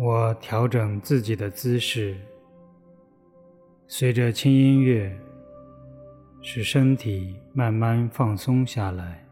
我调整自己的姿势，随着轻音乐，使身体慢慢放松下来。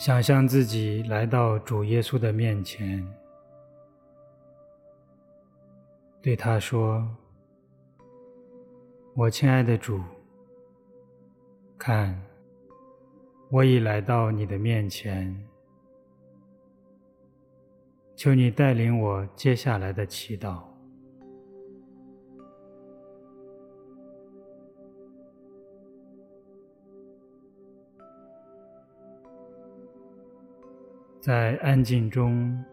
想象自己来到主耶稣的面前，对他说：“我亲爱的主，看，我已来到你的面前，求你带领我接下来的祈祷。”在安静中，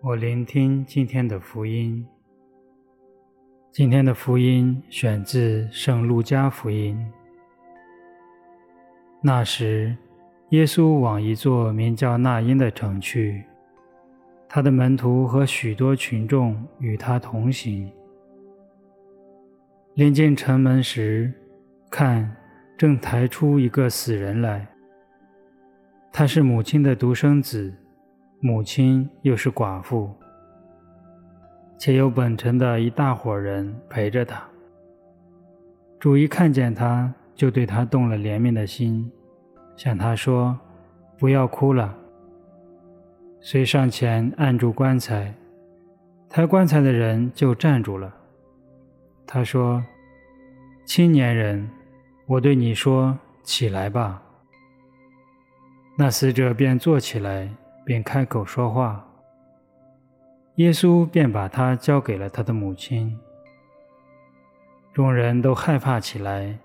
我聆听今天的福音。今天的福音选自《圣路加福音》。那时，耶稣往一座名叫那因的城去，他的门徒和许多群众与他同行。临近城门时，看，正抬出一个死人来。他是母亲的独生子，母亲又是寡妇，且有本城的一大伙人陪着他。主一看见他，就对他动了怜悯的心，向他说：“不要哭了。”遂上前按住棺材，抬棺材的人就站住了。他说：“青年人，我对你说，起来吧。”那死者便坐起来，并开口说话。耶稣便把他交给了他的母亲。众人都害怕起来，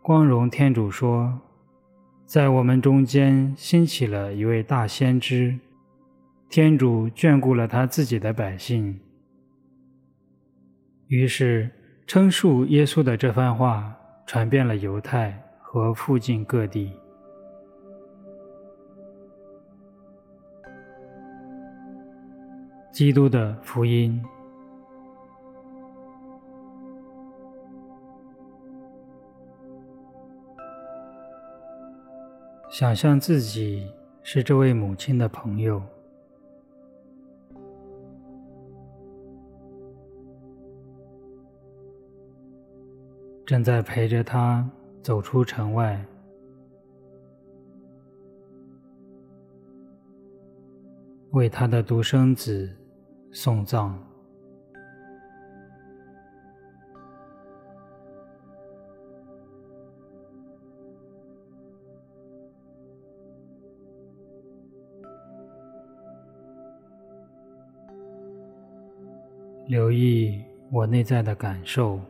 光荣天主说：“在我们中间兴起了一位大先知，天主眷顾了他自己的百姓。”于是，称述耶稣的这番话传遍了犹太和附近各地。基督的福音。想象自己是这位母亲的朋友，正在陪着她走出城外。为他的独生子送葬，留意我内在的感受。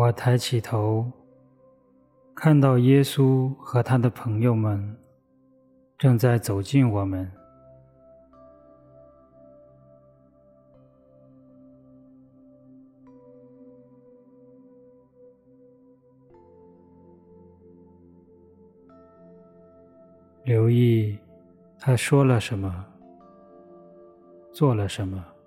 我抬起头，看到耶稣和他的朋友们正在走近我们。留意他说了什么，做了什么。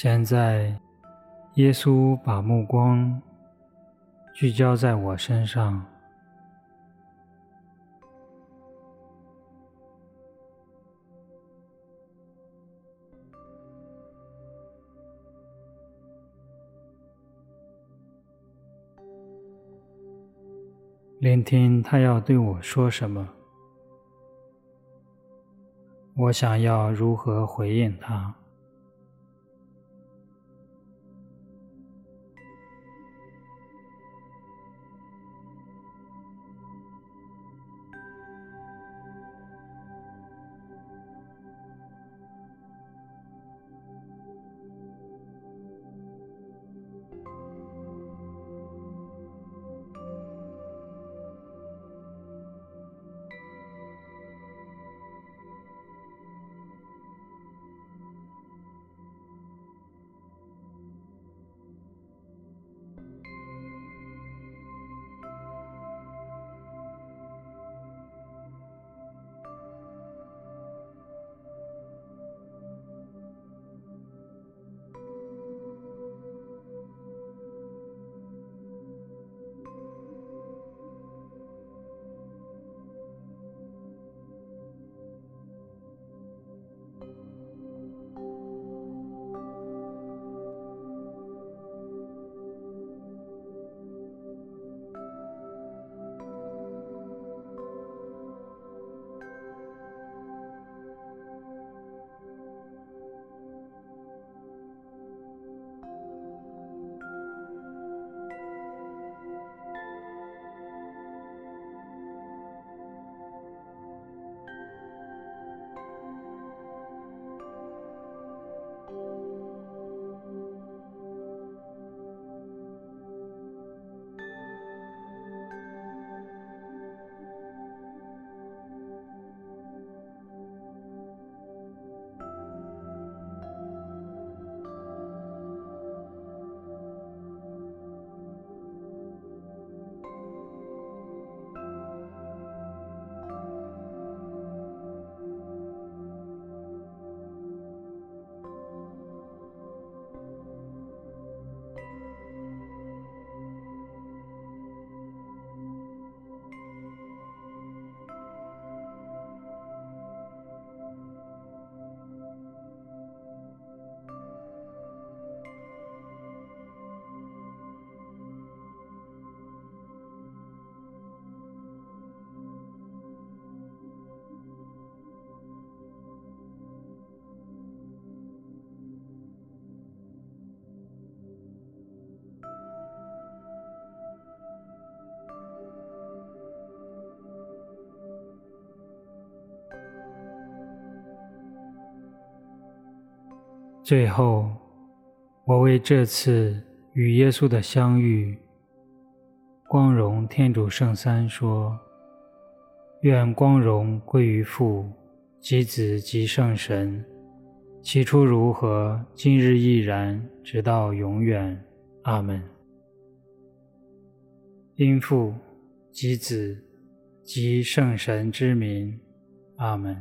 现在，耶稣把目光聚焦在我身上，聆听他要对我说什么，我想要如何回应他。最后，我为这次与耶稣的相遇，光荣天主圣三说：愿光荣归于父、及子、及圣神，起初如何，今日亦然，直到永远。阿门。因父、及子、及圣神之名。阿门。